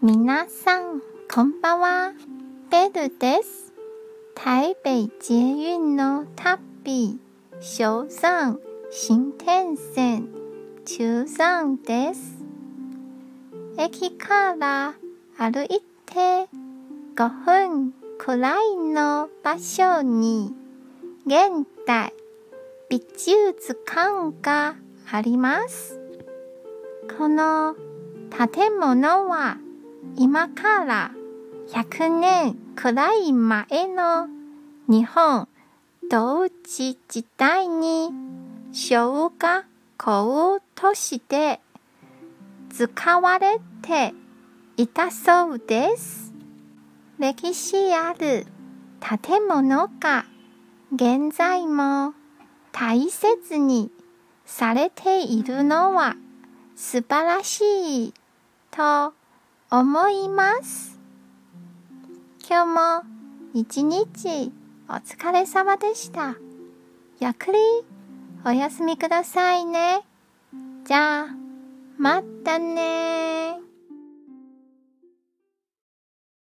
皆さん、こんばんは。ベルです。台北捷運の旅、小山新天線中山です。駅から歩いて5分くらいの場所に現代美術館があります。この建物は今から100年くらい前の日本統治時代に小学校として使われていたそうです。歴史ある建物が現在も大切にされているのは素晴らしいと思います。今日も一日お疲れ様でした。ゆっくりお休みくださいね。じゃあ、またね